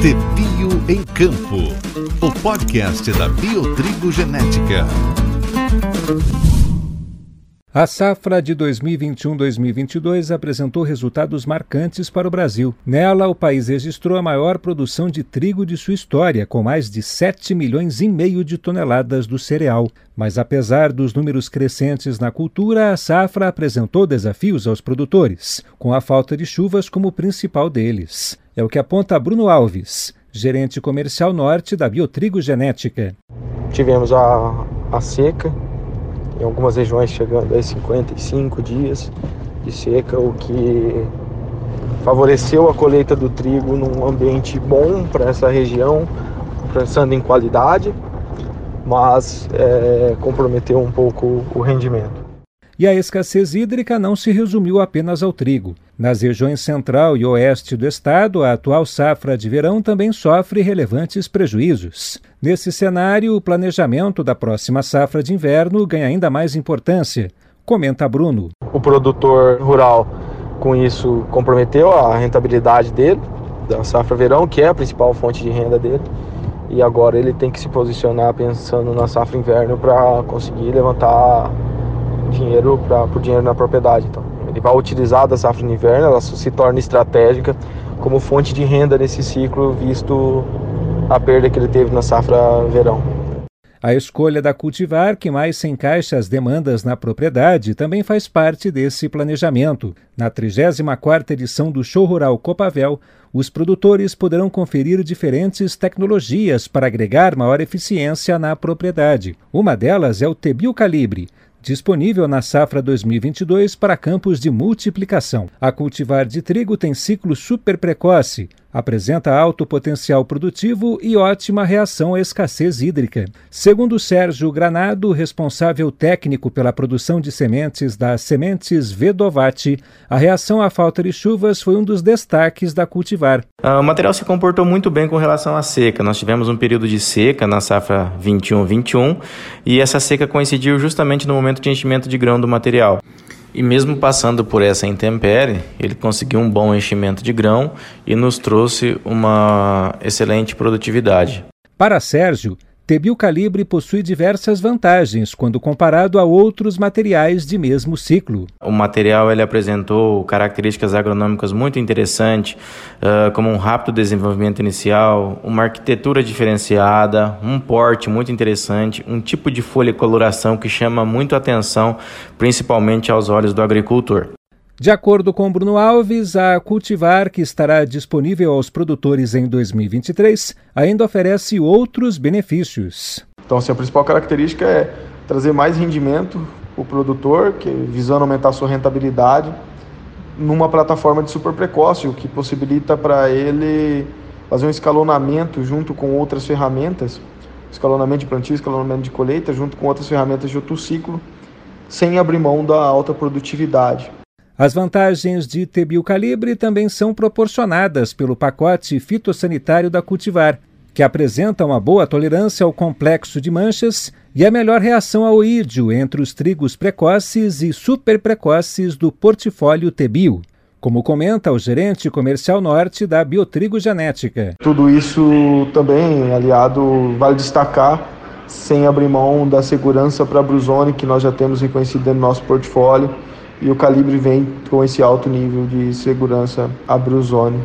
Tebio em Campo, o podcast da Biotrigo Genética. A safra de 2021-2022 apresentou resultados marcantes para o Brasil. Nela, o país registrou a maior produção de trigo de sua história, com mais de 7 milhões e meio de toneladas do cereal. Mas apesar dos números crescentes na cultura, a safra apresentou desafios aos produtores, com a falta de chuvas como principal deles. É o que aponta Bruno Alves, gerente comercial norte da Biotrigo Genética. Tivemos a, a seca em algumas regiões chegando a 55 dias de seca, o que favoreceu a colheita do trigo num ambiente bom para essa região, pensando em qualidade, mas é, comprometeu um pouco o rendimento. E a escassez hídrica não se resumiu apenas ao trigo. Nas regiões central e oeste do estado, a atual safra de verão também sofre relevantes prejuízos. Nesse cenário, o planejamento da próxima safra de inverno ganha ainda mais importância, comenta Bruno. O produtor rural, com isso, comprometeu a rentabilidade dele, da safra verão, que é a principal fonte de renda dele. E agora ele tem que se posicionar pensando na safra inverno para conseguir levantar dinheiro para por dinheiro na propriedade. Então, ele vai utilizar da safra de inverno, ela se torna estratégica como fonte de renda nesse ciclo, visto a perda que ele teve na safra verão. A escolha da cultivar que mais se encaixa às demandas na propriedade também faz parte desse planejamento. Na 34ª edição do Show Rural Copavel, os produtores poderão conferir diferentes tecnologias para agregar maior eficiência na propriedade. Uma delas é o Tebil Calibre, disponível na safra 2022 para campos de multiplicação. A cultivar de trigo tem ciclo super precoce, apresenta alto potencial produtivo e ótima reação à escassez hídrica. Segundo Sérgio Granado, responsável técnico pela produção de sementes da Sementes Vedovati, a reação à falta de chuvas foi um dos destaques da cultivar. Ah, o material se comportou muito bem com relação à seca. Nós tivemos um período de seca na safra 21-21 e essa seca coincidiu justamente no momento de enchimento de grão do material. E mesmo passando por essa intempérie, ele conseguiu um bom enchimento de grão e nos trouxe uma excelente produtividade. Para Sérgio, Tebil Calibre possui diversas vantagens quando comparado a outros materiais de mesmo ciclo. O material ele apresentou características agronômicas muito interessantes, como um rápido desenvolvimento inicial, uma arquitetura diferenciada, um porte muito interessante, um tipo de folha e coloração que chama muito atenção, principalmente aos olhos do agricultor. De acordo com Bruno Alves, a cultivar que estará disponível aos produtores em 2023 ainda oferece outros benefícios. Então, assim, a principal característica é trazer mais rendimento para o produtor, que visando aumentar sua rentabilidade numa plataforma de super precoce, o que possibilita para ele fazer um escalonamento junto com outras ferramentas, escalonamento de plantio, escalonamento de colheita, junto com outras ferramentas de outro ciclo, sem abrir mão da alta produtividade. As vantagens de Tebil Calibre também são proporcionadas pelo pacote fitossanitário da cultivar, que apresenta uma boa tolerância ao complexo de manchas e a melhor reação ao ídio entre os trigos precoces e super precoces do portfólio Tebil, como comenta o gerente comercial norte da Biotrigo Genética. Tudo isso também, aliado, vale destacar, sem abrir mão da segurança para a Bruzone, que nós já temos reconhecido no nosso portfólio e o calibre vem com esse alto nível de segurança a Bruzone.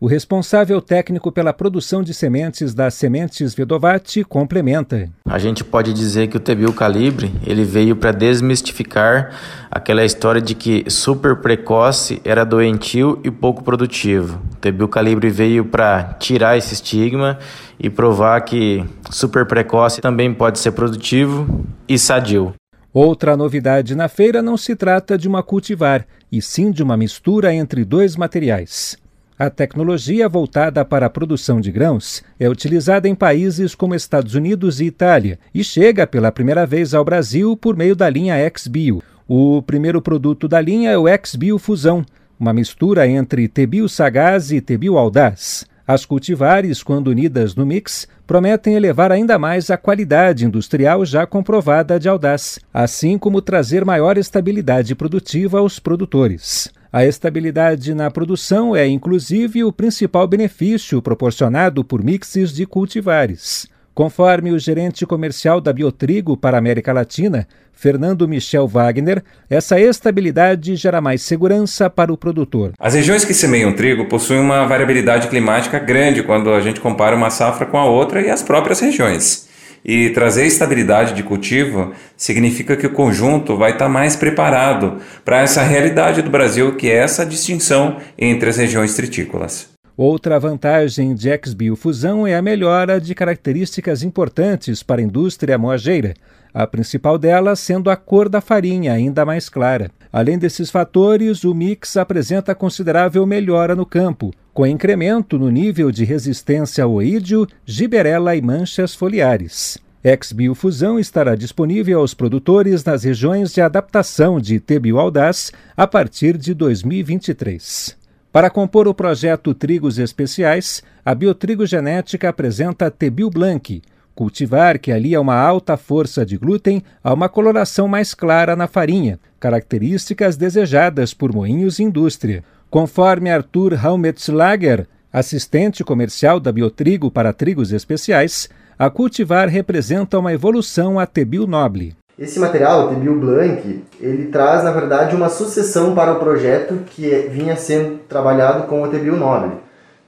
O responsável técnico pela produção de sementes das Sementes Vedovati complementa. A gente pode dizer que o Tebil Calibre ele veio para desmistificar aquela história de que super precoce era doentio e pouco produtivo. O Tebil Calibre veio para tirar esse estigma e provar que super precoce também pode ser produtivo e sadio. Outra novidade na feira não se trata de uma cultivar, e sim de uma mistura entre dois materiais. A tecnologia voltada para a produção de grãos é utilizada em países como Estados Unidos e Itália e chega pela primeira vez ao Brasil por meio da linha XBio. O primeiro produto da linha é o XBio Fusão, uma mistura entre Tebil Sagaz e Tebil Audaz. As cultivares, quando unidas no mix, prometem elevar ainda mais a qualidade industrial já comprovada de Audaz, assim como trazer maior estabilidade produtiva aos produtores. A estabilidade na produção é, inclusive, o principal benefício proporcionado por mixes de cultivares. Conforme o gerente comercial da Biotrigo para a América Latina, Fernando Michel Wagner, essa estabilidade gera mais segurança para o produtor. As regiões que semeiam trigo possuem uma variabilidade climática grande quando a gente compara uma safra com a outra e as próprias regiões. E trazer estabilidade de cultivo significa que o conjunto vai estar mais preparado para essa realidade do Brasil, que é essa distinção entre as regiões tritícolas. Outra vantagem de ex-biofusão é a melhora de características importantes para a indústria moageira, a principal delas sendo a cor da farinha ainda mais clara. Além desses fatores, o mix apresenta considerável melhora no campo, com incremento no nível de resistência ao oídio, giberela e manchas foliares. Ex-biofusão estará disponível aos produtores nas regiões de adaptação de Tebio Audaz a partir de 2023. Para compor o projeto Trigos Especiais, a Biotrigo Genética apresenta Tebil Blanc, cultivar que alia uma alta força de glúten a uma coloração mais clara na farinha, características desejadas por moinhos e indústria. Conforme Arthur Haumetzlager, assistente comercial da Biotrigo para trigos especiais, a cultivar representa uma evolução a Tebil Noble. Esse material, o Tebil Blanc, ele traz, na verdade, uma sucessão para o projeto que vinha sendo trabalhado com o Tebil Noble.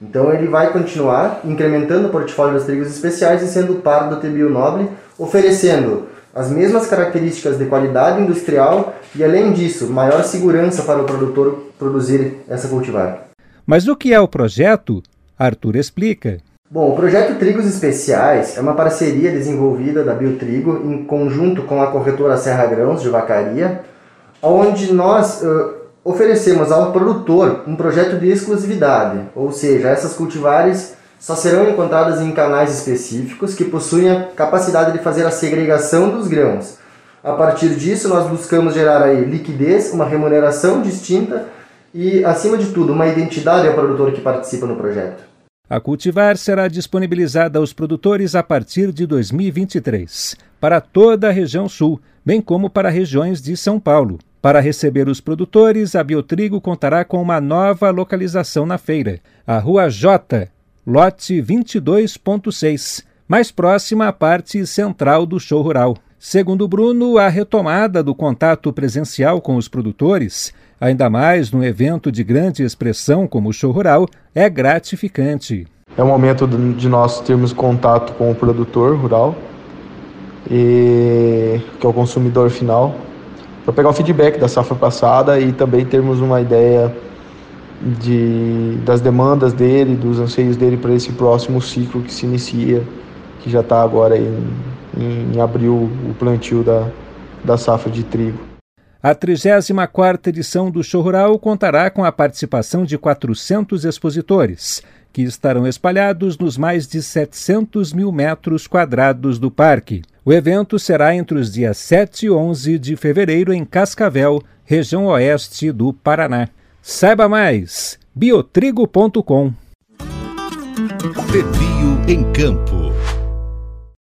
Então ele vai continuar incrementando o portfólio dos trigos especiais e sendo par do Tebil Noble, oferecendo as mesmas características de qualidade industrial e, além disso, maior segurança para o produtor produzir essa cultivar. Mas o que é o projeto? Arthur explica. Bom, o projeto Trigos Especiais é uma parceria desenvolvida da Biotrigo em conjunto com a corretora Serra Grãos de Vacaria, onde nós uh, oferecemos ao produtor um projeto de exclusividade, ou seja, essas cultivares só serão encontradas em canais específicos que possuem a capacidade de fazer a segregação dos grãos. A partir disso, nós buscamos gerar aí liquidez, uma remuneração distinta e, acima de tudo, uma identidade ao produtor que participa no projeto. A cultivar será disponibilizada aos produtores a partir de 2023, para toda a região sul, bem como para regiões de São Paulo. Para receber os produtores, a Biotrigo contará com uma nova localização na feira, a Rua J, lote 22.6, mais próxima à parte central do show rural. Segundo Bruno, a retomada do contato presencial com os produtores, ainda mais num evento de grande expressão como o show rural, é gratificante. É o momento de nós termos contato com o produtor rural, e, que é o consumidor final, para pegar o feedback da safra passada e também termos uma ideia de, das demandas dele, dos anseios dele para esse próximo ciclo que se inicia, que já está agora em, em abril, o plantio da, da safra de trigo. A 34ª edição do Show Rural contará com a participação de 400 expositores, que estarão espalhados nos mais de 700 mil metros quadrados do parque. O evento será entre os dias 7 e 11 de fevereiro em Cascavel, região oeste do Paraná. Saiba mais: biotrigo.com. Em Campo